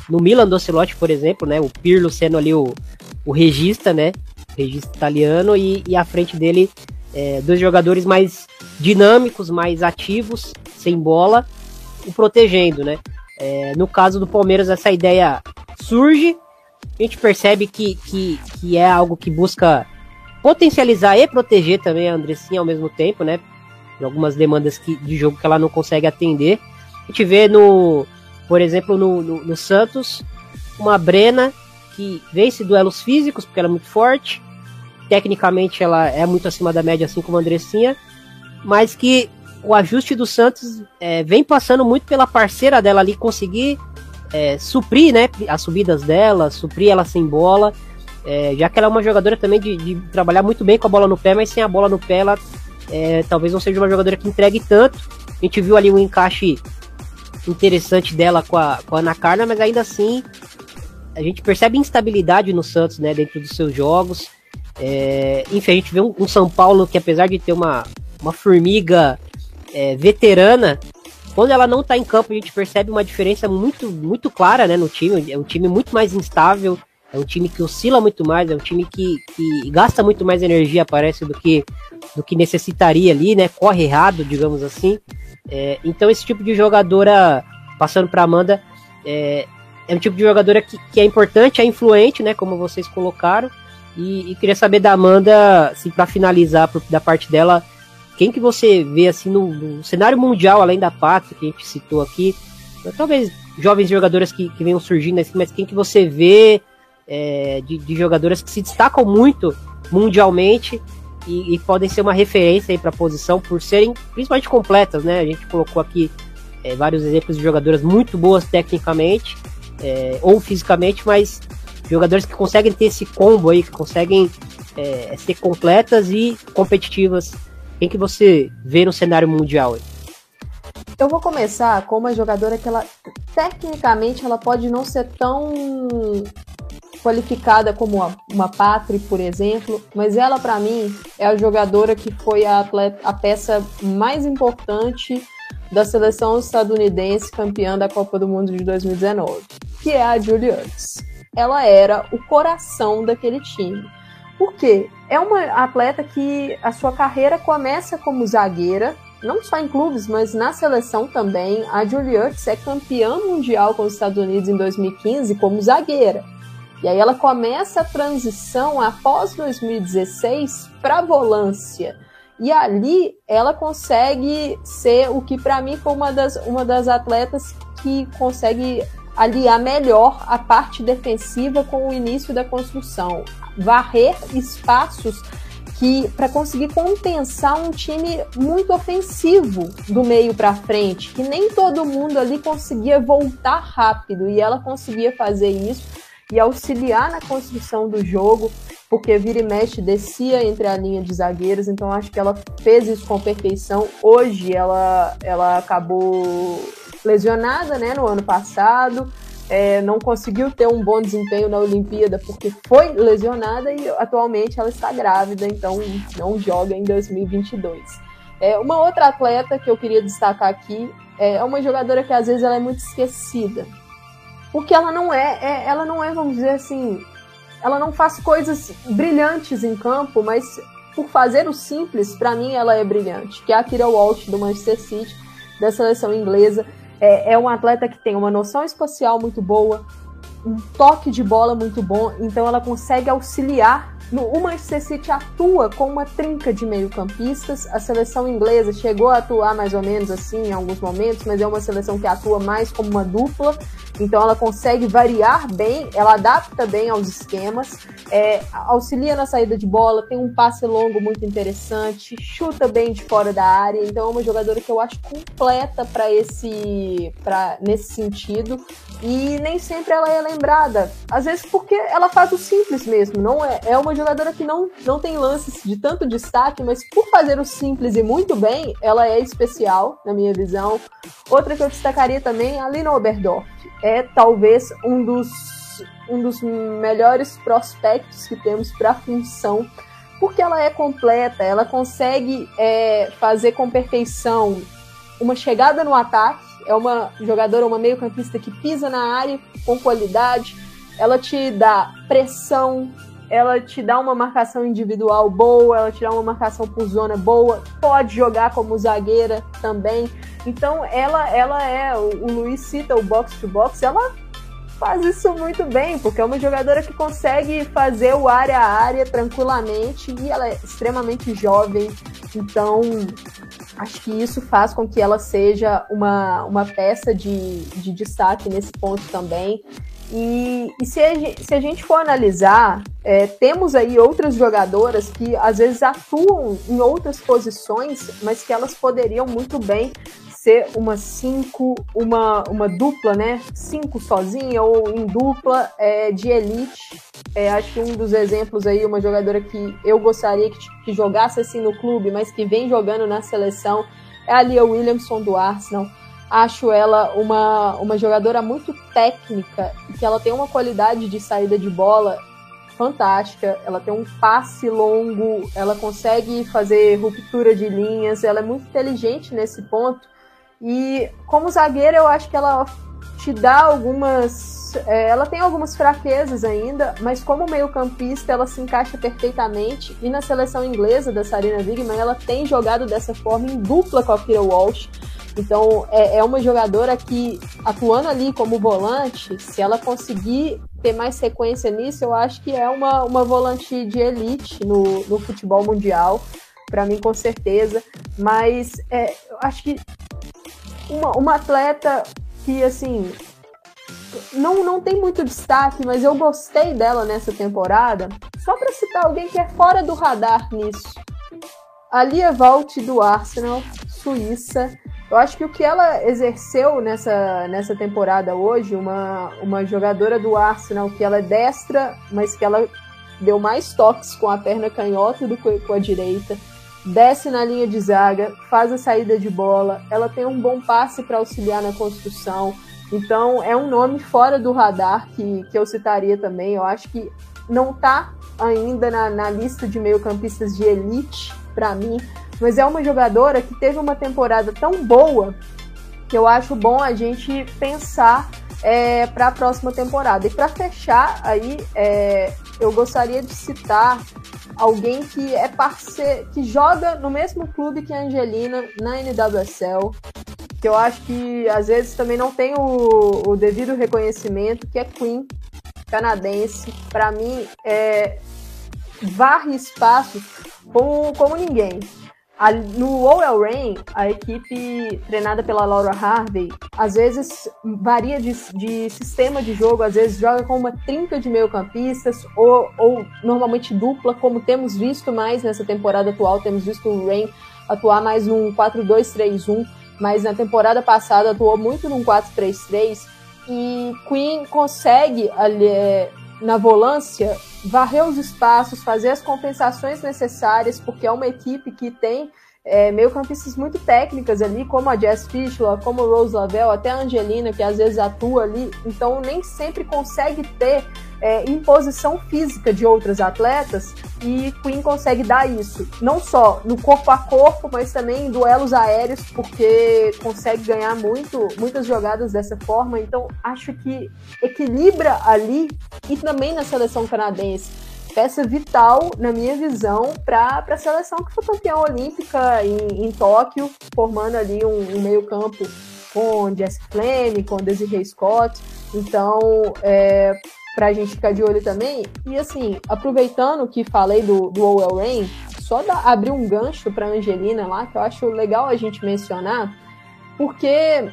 no Milan do Ancelotti, por exemplo, né? O Pirlo sendo ali o, o regista, né? Regista italiano e, e à frente dele é, dois jogadores mais dinâmicos, mais ativos, sem bola, o protegendo, né? É, no caso do Palmeiras, essa ideia surge, a gente percebe que, que, que é algo que busca potencializar e proteger também a Andressinha ao mesmo tempo, né? algumas demandas que, de jogo que ela não consegue atender. A gente vê no, por exemplo, no, no, no Santos, uma Brena que vence duelos físicos, porque ela é muito forte. Tecnicamente ela é muito acima da média, assim como a Andressinha, mas que o ajuste do Santos é, vem passando muito pela parceira dela ali conseguir é, suprir né, as subidas dela, suprir ela sem bola. É, já que ela é uma jogadora também de, de, trabalhar muito bem com a bola no pé, mas sem a bola no pé ela é, talvez não seja uma jogadora que entregue tanto. A gente viu ali um encaixe interessante dela com a, com a Ana Carla, mas ainda assim a gente percebe instabilidade no Santos, né, dentro dos seus jogos. É, enfim, a gente vê um, um, São Paulo que apesar de ter uma, uma formiga é, veterana, quando ela não tá em campo, a gente percebe uma diferença muito, muito clara, né, no time. É um time muito mais instável, é um time que oscila muito mais, é um time que, que gasta muito mais energia, parece, do que, do que necessitaria ali, né? Corre errado, digamos assim. É, então, esse tipo de jogadora, passando para Amanda, é, é, um tipo de jogadora que, que, é importante, é influente, né? Como vocês colocaram. E, e queria saber da Amanda, assim, para finalizar por, da parte dela, quem que você vê assim no, no, cenário mundial, além da Pátria, que a gente citou aqui, talvez jovens jogadoras que, que venham surgindo assim, mas quem que você vê é, de, de, jogadoras que se destacam muito mundialmente e, e podem ser uma referência para a posição por serem principalmente completas, né? A gente colocou aqui é, vários exemplos de jogadoras muito boas tecnicamente é, ou fisicamente, mas jogadores que conseguem ter esse combo aí, que conseguem é, ser completas e competitivas. Quem que você vê no cenário mundial aí? Eu vou começar com uma jogadora que ela tecnicamente ela pode não ser tão qualificada como uma, Patri, por exemplo, mas ela para mim é a jogadora que foi a, atleta, a peça mais importante da seleção estadunidense campeã da Copa do Mundo de 2019, que é a Julie. Ela era o coração daquele time. Por quê? É uma atleta que a sua carreira começa como zagueira, não só em clubes, mas na seleção também. A Julie Ertz é campeã mundial com os Estados Unidos em 2015 como zagueira. E aí ela começa a transição após 2016 para volância. E ali ela consegue ser o que para mim foi uma das, uma das atletas que consegue aliar melhor a parte defensiva com o início da construção, varrer espaços que para conseguir compensar um time muito ofensivo do meio para frente, que nem todo mundo ali conseguia voltar rápido e ela conseguia fazer isso e auxiliar na construção do jogo, porque vira e mexe descia entre a linha de zagueiros, então acho que ela fez isso com perfeição. Hoje ela, ela acabou lesionada né, no ano passado, é, não conseguiu ter um bom desempenho na Olimpíada porque foi lesionada e atualmente ela está grávida, então não joga em 2022. É, uma outra atleta que eu queria destacar aqui é uma jogadora que às vezes ela é muito esquecida, porque ela não é, é, ela não é, vamos dizer assim, ela não faz coisas brilhantes em campo, mas por fazer o simples, para mim ela é brilhante. Que é a Kira Walsh do Manchester City, da seleção inglesa. É, é uma atleta que tem uma noção espacial muito boa, um toque de bola muito bom, então ela consegue auxiliar no, o Manchester City atua com uma trinca de meio-campistas. A seleção inglesa chegou a atuar mais ou menos assim em alguns momentos, mas é uma seleção que atua mais como uma dupla. Então ela consegue variar bem, ela adapta bem aos esquemas, é, auxilia na saída de bola, tem um passe longo muito interessante, chuta bem de fora da área. Então é uma jogadora que eu acho completa para esse, para nesse sentido. E nem sempre ela é lembrada, às vezes porque ela faz o simples mesmo. Não é, é uma jogadora que não, não tem lances de tanto destaque, mas por fazer o simples e muito bem, ela é especial, na minha visão. Outra que eu destacaria também é a Lina Oberdorf. É talvez um dos, um dos melhores prospectos que temos para a função, porque ela é completa, ela consegue é, fazer com perfeição uma chegada no ataque, é uma jogadora, uma meio-campista que pisa na área com qualidade, ela te dá pressão, ela te dá uma marcação individual boa, ela te dá uma marcação por zona boa, pode jogar como zagueira também. Então ela ela é, o, Luiz cita o box to box, ela faz isso muito bem, porque é uma jogadora que consegue fazer o área a área tranquilamente e ela é extremamente jovem. Então, acho que isso faz com que ela seja uma, uma peça de, de destaque nesse ponto também. E, e se, a gente, se, a gente, for analisar, é, temos aí outras jogadoras que às vezes atuam em outras posições, mas que elas poderiam muito bem ser uma cinco, uma, uma dupla, né? Cinco sozinha ou em dupla é, de elite. É, acho que um dos exemplos aí, uma jogadora que eu gostaria que, que jogasse assim no clube, mas que vem jogando na seleção, é a Lia Williamson do Arsenal acho ela uma, uma jogadora muito técnica que ela tem uma qualidade de saída de bola fantástica. Ela tem um passe longo, ela consegue fazer ruptura de linhas, ela é muito inteligente nesse ponto. E como zagueira, eu acho que ela te dá algumas. É, ela tem algumas fraquezas ainda, mas como meio-campista, ela se encaixa perfeitamente. E na seleção inglesa da Sarina Wigman, ela tem jogado dessa forma em dupla com a Kira Walsh. Então, é, é uma jogadora que, atuando ali como volante, se ela conseguir ter mais sequência nisso, eu acho que é uma, uma volante de elite no, no futebol mundial. Para mim, com certeza. Mas é, eu acho que uma, uma atleta que, assim, não, não tem muito destaque, mas eu gostei dela nessa temporada. Só para citar alguém que é fora do radar nisso. A Lia Valt do Arsenal, Suíça. Eu acho que o que ela exerceu nessa, nessa temporada hoje, uma, uma jogadora do Arsenal que ela é destra, mas que ela deu mais toques com a perna canhota do que com a direita, desce na linha de zaga, faz a saída de bola, ela tem um bom passe para auxiliar na construção. Então é um nome fora do radar que, que eu citaria também. Eu acho que não está ainda na, na lista de meio-campistas de elite para mim, mas é uma jogadora que teve uma temporada tão boa que eu acho bom a gente pensar é, para a próxima temporada. E para fechar aí, é, eu gostaria de citar alguém que é parceiro, que joga no mesmo clube que a Angelina na NWSL, que eu acho que às vezes também não tem o, o devido reconhecimento, que é Queen, canadense. Para mim, é, varre espaço como, como ninguém. No OL Rain, a equipe treinada pela Laura Harvey, às vezes varia de, de sistema de jogo, às vezes joga com uma trinca de meio-campistas ou, ou normalmente dupla, como temos visto mais nessa temporada atual. Temos visto o Rain atuar mais num 4-2-3-1, mas na temporada passada atuou muito num 4-3-3. E Queen consegue ali, é, na volância, varrer os espaços, fazer as compensações necessárias, porque é uma equipe que tem é, meio-campistas muito técnicas ali, como a Jess Fischler, como Rose Lavelle, até a Angelina, que às vezes atua ali, então nem sempre consegue ter é, imposição física de outras atletas e Queen consegue dar isso, não só no corpo a corpo, mas também em duelos aéreos, porque consegue ganhar muito, muitas jogadas dessa forma, então acho que equilibra ali e também na seleção canadense. Peça vital, na minha visão, para a seleção que foi campeã olímpica em, em Tóquio, formando ali um, um meio-campo com Jessica Flame, com Desiree Scott. Então, é, para a gente ficar de olho também. E assim, aproveitando que falei do, do OL Rain, só da, abrir um gancho para Angelina lá, que eu acho legal a gente mencionar, porque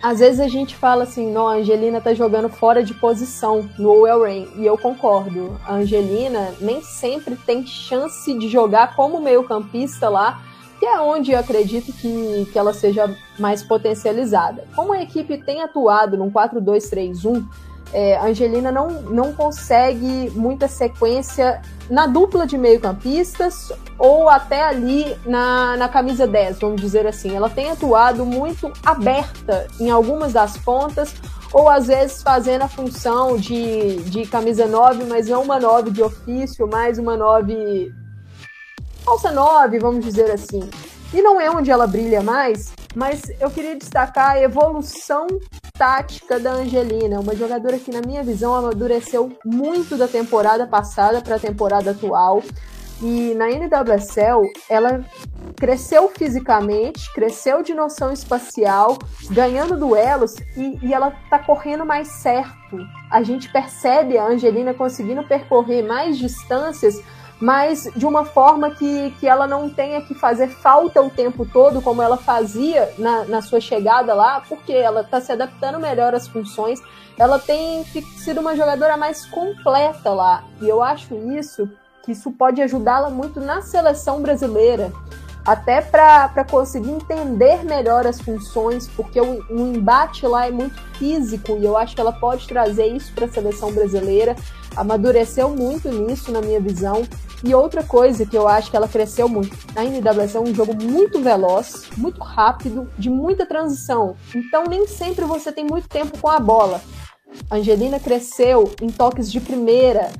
às vezes a gente fala assim, não, a Angelina tá jogando fora de posição no Well Rain, e eu concordo. A Angelina nem sempre tem chance de jogar como meio-campista lá, que é onde eu acredito que, que ela seja mais potencializada. Como a equipe tem atuado num 4-2-3-1, é, Angelina não, não consegue muita sequência na dupla de meio-campistas ou até ali na, na camisa 10, vamos dizer assim. Ela tem atuado muito aberta em algumas das pontas, ou às vezes fazendo a função de, de camisa 9, mas não uma 9 de ofício, mais uma 9. falsa 9, vamos dizer assim. E não é onde ela brilha mais, mas eu queria destacar a evolução tática da Angelina, uma jogadora que, na minha visão, amadureceu muito da temporada passada para a temporada atual. E na NWSL, ela cresceu fisicamente, cresceu de noção espacial, ganhando duelos e, e, ela tá correndo mais certo. A gente percebe a Angelina conseguindo percorrer mais distâncias mas de uma forma que, que ela não tenha que fazer falta o tempo todo, como ela fazia na, na sua chegada lá, porque ela está se adaptando melhor às funções. Ela tem sido uma jogadora mais completa lá, e eu acho isso que isso pode ajudá-la muito na seleção brasileira até para conseguir entender melhor as funções, porque o, o, embate lá é muito físico e eu acho que ela pode trazer isso para a seleção brasileira. Amadureceu muito nisso, na minha visão. E outra coisa que eu acho que ela cresceu muito, a NWS é um jogo muito veloz, muito rápido, de muita transição. Então nem sempre você tem muito tempo com a bola. A Angelina cresceu em toques de primeira,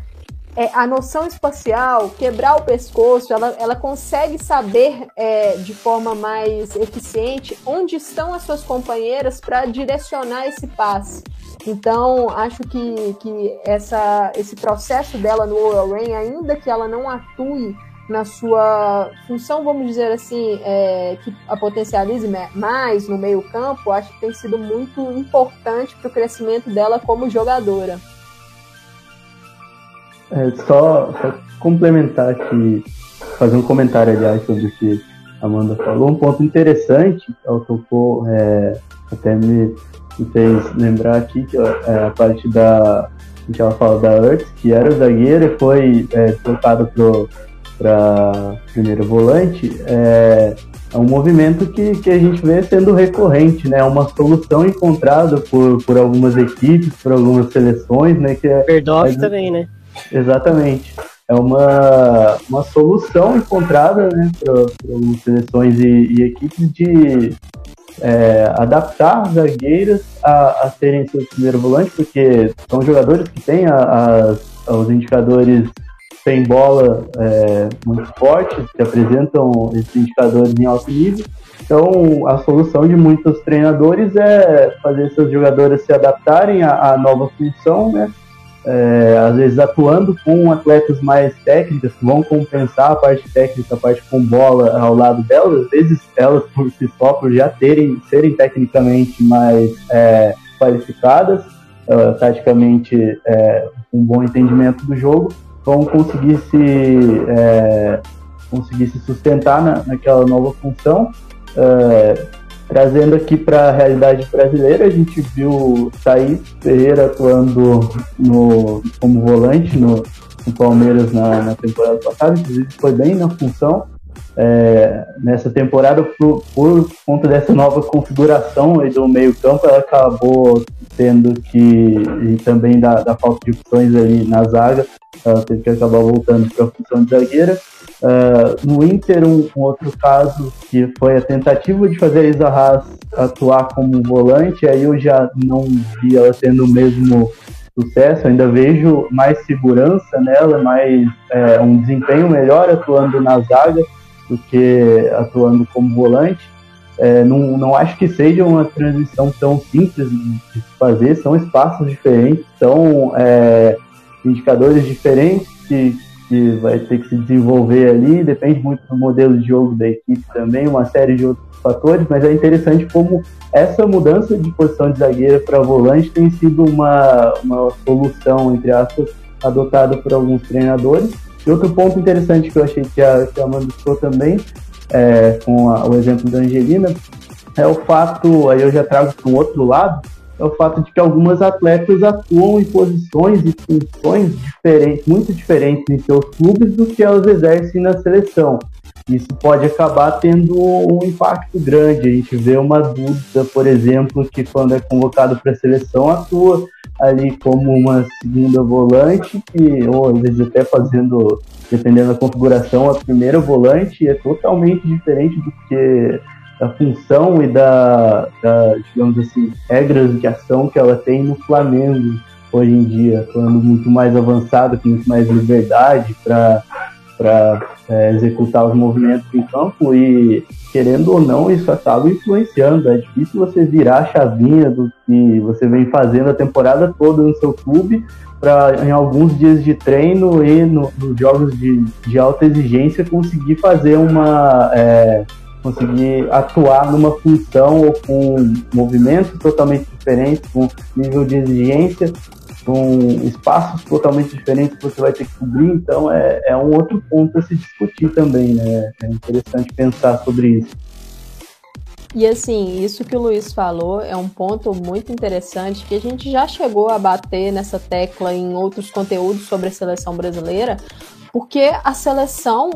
é, a noção espacial, quebrar o pescoço, ela, ela consegue saber é, de forma mais eficiente onde estão as suas companheiras para direcionar esse passe. Então, acho que, que essa, esse processo dela no Oral Rain, ainda que ela não atue na sua função, vamos dizer assim, é, que a potencialize mais no meio campo, acho que tem sido muito importante para o crescimento dela como jogadora. É, só, só, complementar aqui, fazer um comentário, aliás, sobre o que a Amanda falou. Um ponto interessante, ela tocou, é, até me, me, fez lembrar aqui, que é a parte da que ela fala da Earth, que era zagueira e foi é, trocado para primeiro volante. É, é um movimento que, que a gente vê sendo recorrente, né? Uma solução encontrada por, por algumas equipes, por algumas seleções, né? Que é, Verdorf é, também, né? Exatamente. É uma, uma solução encontrada né, para seleções e, e equipes de é, adaptar zagueiras a, a serem seus primeiros volantes, porque são jogadores que têm a, a, os indicadores sem bola é, muito fortes, que apresentam esses indicadores em alto nível. Então, a solução de muitos treinadores é fazer seus jogadores se adaptarem à, à nova função, né? É, às vezes atuando com atletas mais técnicas que vão compensar a parte técnica, a parte com bola ao lado delas, às vezes elas por si só, por já terem, serem tecnicamente mais é, qualificadas, uh, taticamente é, um bom entendimento do jogo, vão conseguir se, é, conseguir se sustentar na, naquela nova função. Uh, Trazendo aqui para a realidade brasileira, a gente viu Thaís Ferreira atuando no, como volante no, no Palmeiras na, na, temporada passada, inclusive foi bem na função. É, nessa temporada, por, por, conta dessa nova configuração do meio-campo, ela acabou tendo que, e também da, da falta de opções ali na zaga, ela teve que acabar voltando para a função de zagueira. Uh, no Inter, um, um, outro caso que foi a tentativa de fazer a Isa Haas atuar como volante, aí eu já não vi ela tendo o mesmo sucesso, ainda vejo mais segurança nela, mais é, um desempenho melhor atuando na zaga do que atuando como volante. É, não, não acho que seja uma transição tão simples de fazer, são espaços diferentes, são é, indicadores diferentes que que vai ter que se desenvolver ali, depende muito do modelo de jogo da equipe também, uma série de outros fatores, mas é interessante como essa mudança de posição de zagueira para volante tem sido uma, uma solução, entre aspas, adotada por alguns treinadores. E outro ponto interessante que eu achei que a, que a Amanda citou também, é, com a, o exemplo da Angelina, é o fato, aí eu já trago para um outro lado, é o fato de que algumas atletas atuam em posições e funções diferentes, muito diferentes em seus clubes do que elas exercem na seleção. Isso pode acabar tendo um impacto grande. A gente vê uma dúvida, por exemplo, que quando é convocado para a seleção atua ali como uma segunda volante, que, ou às vezes até fazendo, dependendo da configuração, a primeira volante é totalmente diferente do que da função e da, da, digamos assim, regras de ação que ela tem no Flamengo hoje em dia, atuando muito mais avançado, com muito mais liberdade para é, executar os movimentos em campo e, querendo ou não, isso acaba influenciando. É difícil você virar a chavinha do que você vem fazendo a temporada toda no seu clube para, em alguns dias de treino e no, nos jogos de, de alta exigência, conseguir fazer uma. É, conseguir atuar numa função ou com movimentos totalmente diferentes, com nível de exigência, com espaços totalmente diferentes que você vai ter que cobrir. Então, é, é um outro ponto a se discutir também, né? É interessante pensar sobre isso. E assim, isso que o Luiz falou é um ponto muito interessante que a gente já chegou a bater nessa tecla em outros conteúdos sobre a seleção brasileira, porque a seleção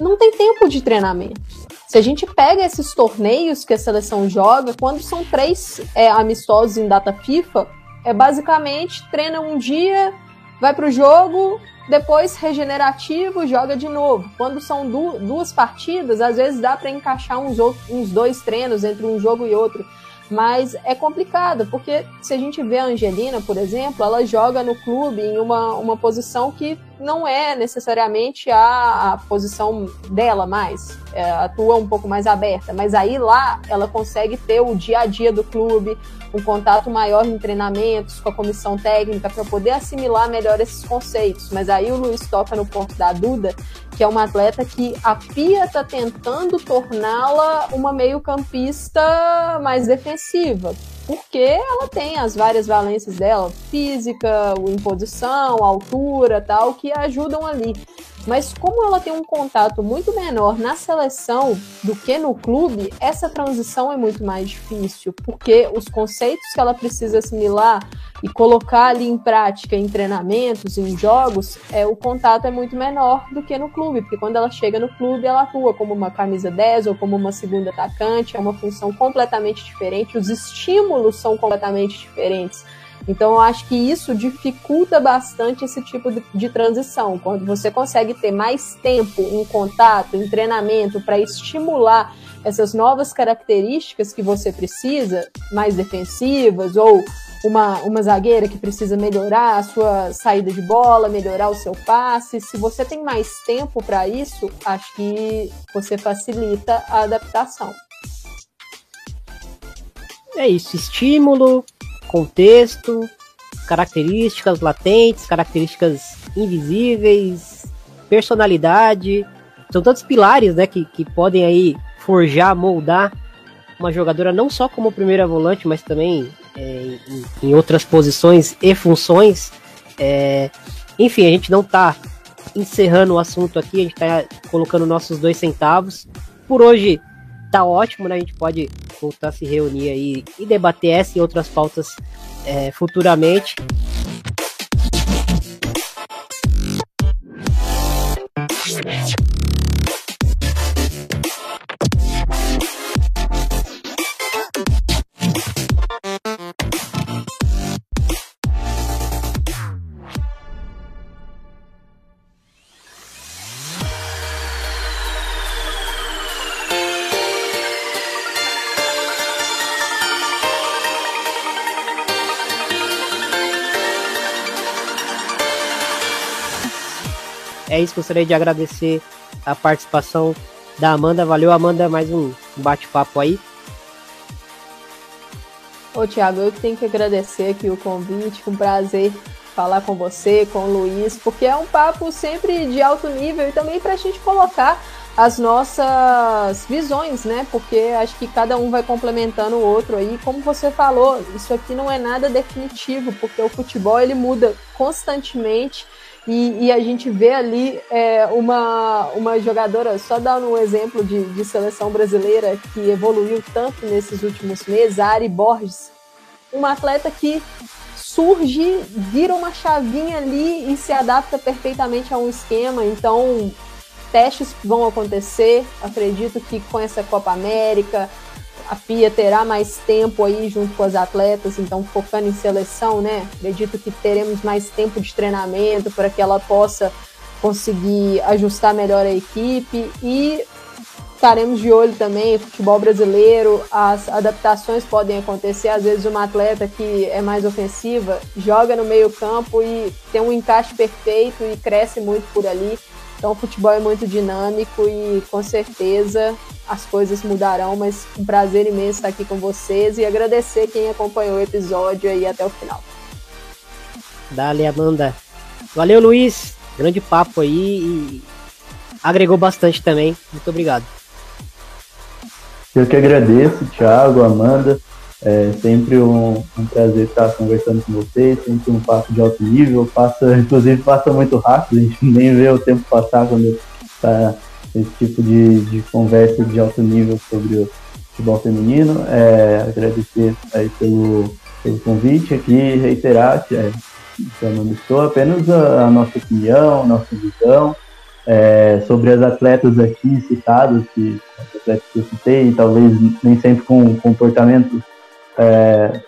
não tem tempo de treinamento. Se a gente pega esses torneios que a seleção joga, quando são três é, amistosos em data FIFA, é basicamente treina um dia, vai para o jogo, depois regenerativo, joga de novo. Quando são du duas partidas, às vezes dá para encaixar uns, uns dois treinos entre um jogo e outro. Mas é complicado, porque se a gente vê a Angelina, por exemplo, ela joga no clube em uma, uma posição que não é necessariamente a, a posição dela mais, é, atua um pouco mais aberta, mas aí lá ela consegue ter o dia a dia do clube, um contato maior em treinamentos com a comissão técnica para poder assimilar melhor esses conceitos. Mas aí o Luiz toca no ponto da Duda, que é uma atleta que a Pia está tentando torná-la uma meio-campista mais defensiva, porque ela tem as várias valências dela, física, imposição, altura, tal, que ajudam ali. Mas como ela tem um contato muito menor na seleção do que no clube, essa transição é muito mais difícil, porque os conceitos que ela precisa assimilar e colocar ali em prática em treinamentos, em jogos, é o contato é muito menor do que no clube, porque quando ela chega no clube, ela atua como uma camisa 10 ou como uma segunda atacante, é uma função completamente diferente, os estímulos são completamente diferentes. Então, eu acho que isso dificulta bastante esse tipo de, de transição. Quando você consegue ter mais tempo em contato, em treinamento, para estimular essas novas características que você precisa, mais defensivas, ou uma, uma zagueira que precisa melhorar a sua saída de bola, melhorar o seu passe. Se você tem mais tempo para isso, acho que você facilita a adaptação. É isso, estímulo, contexto, características latentes, características invisíveis, personalidade. São tantos pilares né, que, que podem aí forjar, moldar uma jogadora não só como primeira volante, mas também é, em, em, outras posições e funções. É, enfim, a gente não está encerrando o assunto aqui, a gente está colocando nossos dois centavos. Por hoje tá ótimo, né? A gente pode voltar a se reunir aí e debater essa e outras pautas é, futuramente. Isso, gostaria de agradecer a participação da Amanda. Valeu, Amanda, mais um bate-papo aí. Ô, Thiago, eu tenho que agradecer aqui o convite, um prazer falar com você, com o Luiz, porque é um papo sempre de alto nível e também para a gente colocar as nossas visões, né? Porque acho que cada um vai complementando o outro aí. Como você falou, isso aqui não é nada definitivo, porque o futebol ele muda constantemente e, e, a gente vê ali é, uma, uma jogadora, só dando um exemplo de, de seleção brasileira que evoluiu tanto nesses últimos meses, a Ari Borges, uma atleta que surge, vira uma chavinha ali e se adapta perfeitamente a um esquema. Então, testes vão acontecer. Acredito que com essa Copa América, a Pia terá mais tempo aí junto com as atletas, então focando em seleção, né? Acredito que teremos mais tempo de treinamento para que ela possa conseguir ajustar melhor a equipe e estaremos de olho também, futebol brasileiro, as adaptações podem acontecer, às vezes uma atleta que é mais ofensiva joga no meio campo e tem um encaixe perfeito e cresce muito por ali. Então o futebol é muito dinâmico e com certeza as coisas mudarão, mas um prazer imenso estar aqui com vocês e agradecer quem acompanhou o episódio aí até o final. Dale, Amanda. Valeu, Luiz. Grande papo aí e agregou bastante também. Muito obrigado. Eu que agradeço, Thiago, Amanda. É sempre um, um, prazer estar conversando com vocês, sempre um papo de alto nível, passa, inclusive passa muito rápido, a gente nem vê o tempo passar quando está esse tipo de, de conversa de alto nível sobre o futebol feminino. É, agradecer aí pelo, pelo convite aqui, reiterar que é, não estou apenas a, a, nossa opinião, nossa visão é, sobre as atletas aqui citadas, que as atletas que eu citei, talvez nem sempre com comportamentos é,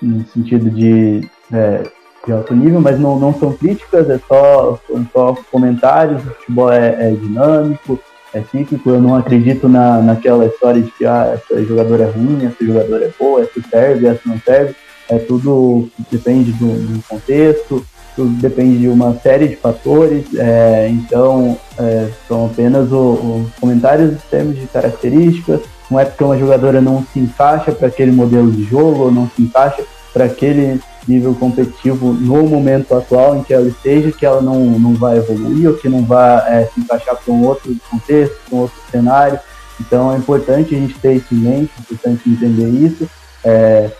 no sentido de, é, de alto nível, mas não, não são críticas, é só, são só comentários, o futebol é, é dinâmico, é cíclico, eu não acredito na, naquela história de que ah, essa jogadora é ruim, essa jogadora é boa, essa serve, essa não serve, é tudo depende do, do contexto, tudo depende de uma série de fatores, é, então é, são apenas os comentários em termos de características. Não é porque uma jogadora não se encaixa para aquele modelo de jogo, ou não se encaixa para aquele nível competitivo no momento atual em que ela esteja, que ela não, não vai evoluir ou que não vai é, se encaixar para um outro contexto, para um outro cenário. Então é importante a gente ter isso em mente, é importante entender isso. É,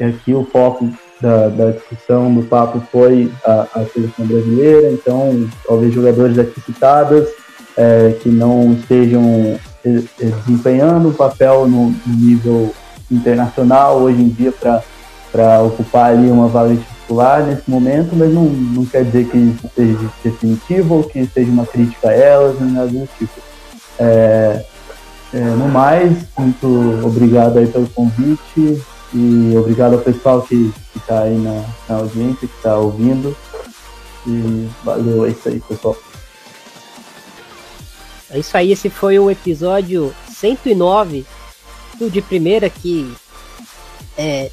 aqui o foco da, da, discussão, do papo foi a, a, seleção brasileira, então talvez jogadores aqui citadas é, que não estejam é, é, desempenhando um papel no, no nível internacional hoje em dia para ocupar ali uma vaga titular nesse momento, mas não, não quer dizer que seja definitivo ou que seja uma crítica a elas, nem nada do tipo. É, é, no mais, muito obrigado aí pelo convite. E obrigado ao pessoal que está aí na, na audiência, que está ouvindo. E valeu, é isso aí, pessoal. É isso aí, esse foi o episódio 109 do De Primeira, que é,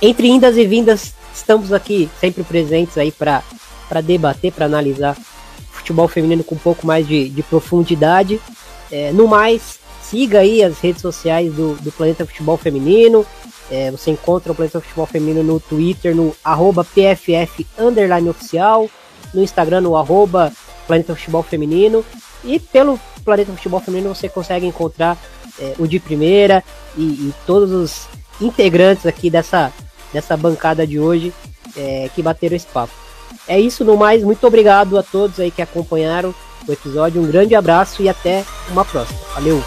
entre indas e vindas estamos aqui sempre presentes aí para debater, para analisar futebol feminino com um pouco mais de, de profundidade. É, no mais, siga aí as redes sociais do, do Planeta Futebol Feminino, é, você encontra o Planeta Futebol Feminino no Twitter, no arroba PFF oficial, no Instagram, no arroba Planeta Futebol Feminino. E pelo Planeta Futebol Feminino você consegue encontrar é, o de primeira e, e, todos os integrantes aqui dessa, dessa bancada de hoje é, que bateram esse papo. É isso, no mais, muito obrigado a todos aí que acompanharam o episódio. Um grande abraço e até uma próxima. Valeu!